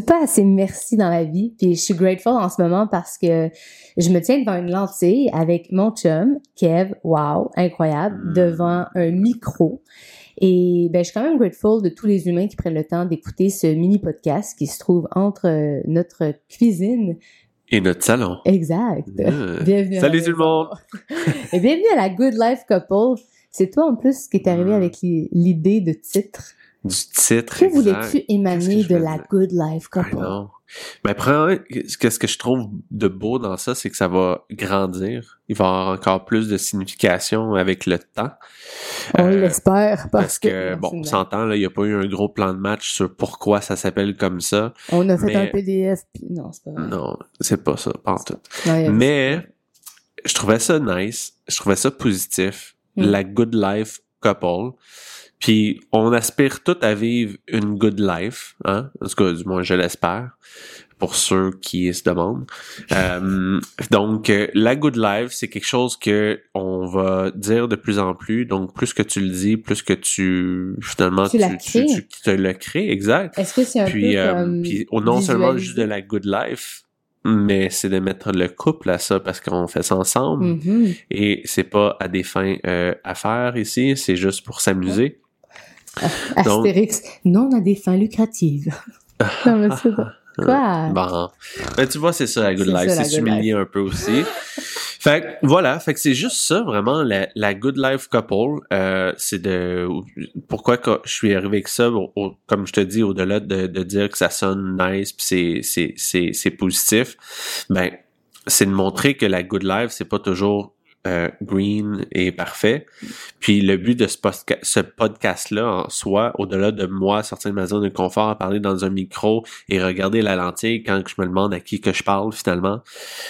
dis pas assez merci dans la vie. Puis je suis grateful en ce moment parce que je me tiens devant une lentille avec mon chum, Kev, wow, incroyable, Mm. devant un micro. Et ben, je suis quand même grateful de tous les humains qui prennent le temps d'écouter ce mini podcast qui se trouve entre euh, notre cuisine. Et notre salon. Exact. Bienvenue. Salut tout le monde! Et bienvenue à la Good Life Couple. C'est toi en plus qui est arrivé Mm. avec l'i- l'idée de titre. Du titre. Que voulais-tu émaner de la? Good Life Ah Couple? non. Mais premièrement, qu'est-ce que je trouve de beau dans ça, c'est que ça va grandir. Il va y avoir encore plus de signification avec le temps. On Euh, l'espère parce, Parce que, bon, on s'entend, là, il n'y a pas eu un gros plan de match sur pourquoi ça s'appelle comme ça. On a fait Mais- un PDF, puis non, c'est pas vrai. Non, c'est pas ça, pas en tout. Non, Mais, je trouvais ça nice, je trouvais ça positif, Mm. la good life couple. Puis, on aspire tous à vivre une good life, hein? En tout cas, du moins, je l'espère, pour ceux qui se demandent. Euh, donc, euh, la good life, c'est quelque chose que on va dire de plus en plus. Donc, plus que tu le dis, plus que tu, finalement, Tu crées. tu, tu te le crées, exact. Est-ce que c'est un Puis, peu euh, comme puis oh, non seulement visualiser? juste de la good life, mais c'est de mettre le couple à ça parce qu'on fait ça ensemble Mhm. et c'est pas à des fins euh, à faire ici, c'est juste pour s'amuser. Astérix, non à des fins lucratives. non, mais c'est Quoi? Bon. Ben, tu vois, c'est ça la good life, c'est s'humilier un peu aussi. fait que, voilà, fait que c'est juste ça vraiment la, la good life couple, euh, c'est de pourquoi je suis arrivé avec ça? Au- au- comme je te dis au-delà de, de dire que ça sonne nice c'est c'est c'est c'est positif, ben c'est de montrer que la good life c'est pas toujours euh, green et parfait. Puis le but de ce, podcast-là en soi, au-delà de moi sortir de ma zone de confort, à parler dans un micro et regarder la lentille quand je me demande à qui que je parle finalement,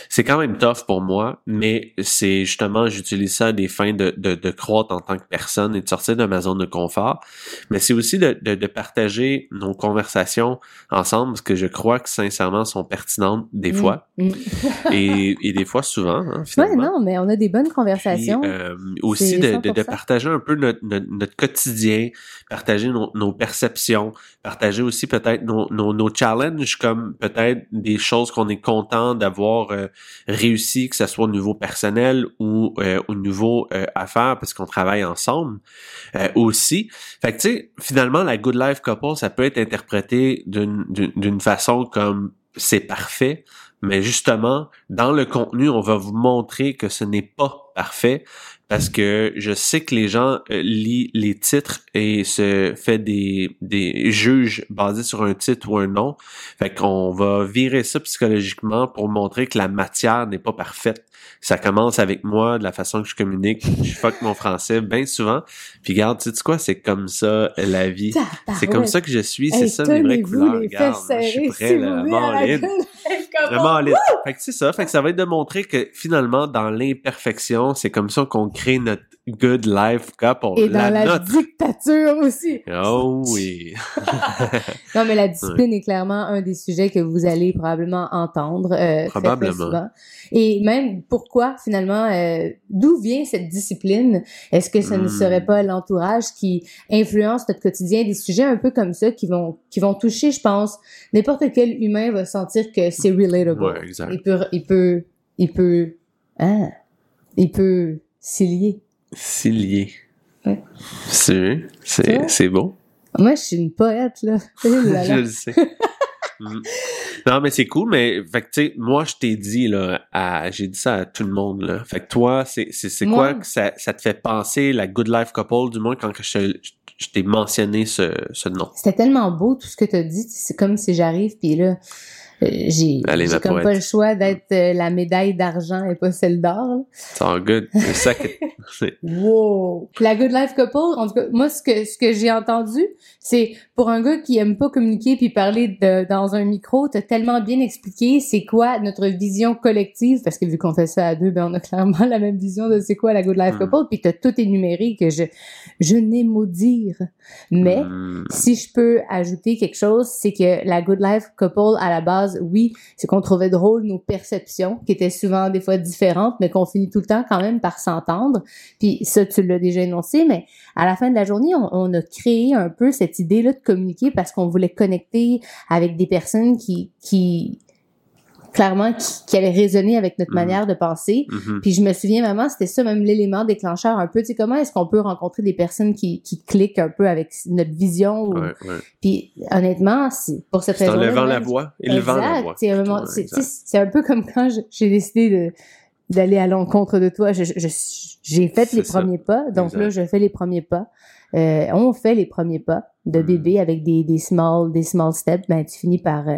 c'est quand même tough pour moi, mais c'est justement, j'utilise ça à des fins de, de, de croître en tant que personne et de sortir de ma zone de confort. Mais c'est aussi de, de, de partager nos conversations ensemble, parce que je crois que sincèrement sont pertinentes des Mm. fois. Et, et des fois souvent, hein, Ouais, non, mais on a des bonnes conversations. Puis, euh, aussi de, de, de 100%. partager un peu notre, notre, notre quotidien, partager nos, nos perceptions, partager aussi peut-être nos, nos, nos challenges comme peut-être des choses qu'on est content d'avoir euh, réussi, que ce soit au niveau personnel ou euh, au niveau euh, affaires, parce qu'on travaille ensemble euh, aussi. Fait que tu sais, finalement, la good life couple, ça peut être interprété d'une d'une d'une façon comme c'est parfait, mais justement, dans le contenu, on va vous montrer que ce n'est pas parfait parce que je sais que les gens euh, lisent les titres et se fait des, des juges basés sur un titre ou un nom. Fait qu'on va virer ça psychologiquement pour montrer que la matière n'est pas parfaite. Ça commence avec moi, de la façon que je communique. Je fuck mon français bien souvent. Puis regarde, tu sais quoi, c'est comme ça la vie. C'est comme ça que je suis, c'est Hey, ça mes vraies couleurs. Regarde, je suis prêt, là, à Vraiment lit. Fait que c'est ça. Fait que ça va être de montrer que finalement, dans l'imperfection, c'est comme ça qu'on crée notre good life couple. Et dans la, dictature aussi. Oh oui. Non, mais la discipline est clairement un des sujets que vous allez probablement entendre euh, très, souvent. Et même pourquoi finalement, euh, d'où vient cette discipline? Est-ce que ce ne Hmm. serait pas l'entourage qui influence notre quotidien? Des sujets un peu comme ça qui vont qui vont toucher, je pense, n'importe quel humain va sentir que c'est relatable. Ouais, exact. Il peut, il peut, il peut, hein, il peut s'y lier. C'est. Ouais. C'est, c'est, beau. Moi, je suis une poète là. Là je le sais. Mm. Non, mais c'est cool, mais fait que tu sais, moi je t'ai dit là, à, j'ai dit ça à tout le monde là. Fait que toi, c'est c'est c'est quoi que ça, ça te fait penser la good life couple du moins quand je, je t'ai mentionné ce, ce nom? C'était tellement beau tout ce que tu as dit. C'est comme si j'arrive puis là, j'ai Allez, j'ai comme poète. pas le choix d'être euh, la médaille d'argent et pas celle d'or. C'est all good. Wow. La Good Life Couple, en tout cas, moi ce que ce que j'ai entendu, c'est pour un gars qui aime pas communiquer puis parler de, dans un micro, t'as tellement bien expliqué c'est quoi notre vision collective parce que vu qu'on fait ça à deux, ben on a clairement la même vision de c'est quoi la Good Life Mm. Couple puis t'as tout énuméré que je je n'ai mot dire. Mais Mm. si je peux ajouter quelque chose, c'est que la Good Life Couple, à la base, oui, c'est qu'on trouvait drôle nos perceptions, qui étaient souvent des fois différentes, mais qu'on finit tout le temps quand même par s'entendre. Puis ça, tu l'as déjà énoncé, mais à la fin de la journée, on, on a créé un peu cette idée-là de communiquer parce qu'on voulait connecter avec des personnes qui, qui clairement qui, qui allait résonner avec notre Mhm. manière de penser. Mhm. Puis je me souviens vraiment, c'était ça même l'élément déclencheur un peu. Tu sais, comment est-ce qu'on peut rencontrer des personnes qui, qui cliquent un peu avec notre vision? ou- Ouais, ouais. Puis honnêtement, c'est pour cette C'est en raison levant la voix, élevant la voix. C'est un, peu comme quand j'ai décidé de d'aller à l'encontre de toi. Je- J'ai fait les ça. premiers pas, donc là, je fais les premiers pas. Euh, on fait les premiers pas de Mm. bébé avec des, des small des small steps. Ben, tu finis par euh,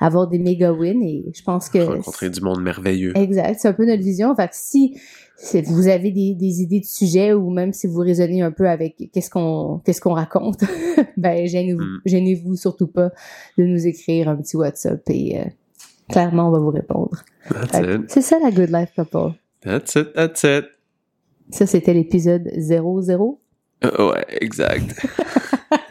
avoir des méga wins et je pense que Rencontrer du monde merveilleux. Exact, c'est un peu notre vision. Fait que si, si vous avez des, des idées de sujets ou même si vous raisonnez un peu avec qu'est-ce qu'on qu'est-ce qu'on raconte, ben gênez-vous Mm. gênez-vous surtout pas de nous écrire un petit WhatsApp et euh, clairement on va vous répondre. C'est ça la Good Life Couple. That's it. That's it. Ça c'était l'épisode 00. Euh, ouais, exact.